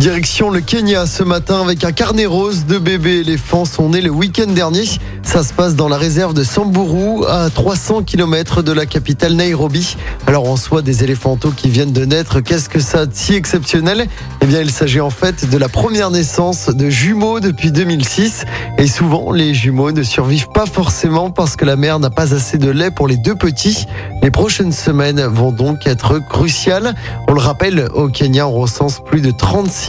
Direction le Kenya ce matin avec un carnet rose de bébés éléphants sont nés le week-end dernier. Ça se passe dans la réserve de Samburu à 300 km de la capitale Nairobi. Alors en soi des éléphantaux qui viennent de naître, qu'est-ce que ça de si exceptionnel? Eh bien il s'agit en fait de la première naissance de jumeaux depuis 2006 et souvent les jumeaux ne survivent pas forcément parce que la mère n'a pas assez de lait pour les deux petits. Les prochaines semaines vont donc être cruciales. On le rappelle, au Kenya on recense plus de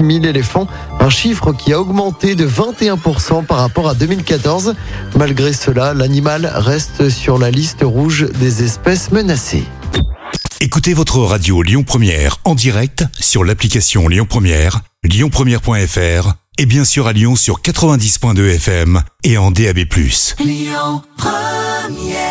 36 000 éléphants, un chiffre qui a augmenté de 21% par rapport à 2014. Malgré cela, l'animal reste sur la liste rouge des espèces menacées. Écoutez votre radio Lyon Première en direct sur l'application Lyon Première, lyonpremière.fr et bien sûr à Lyon sur 90.2 FM et en DAB+. Lyon Première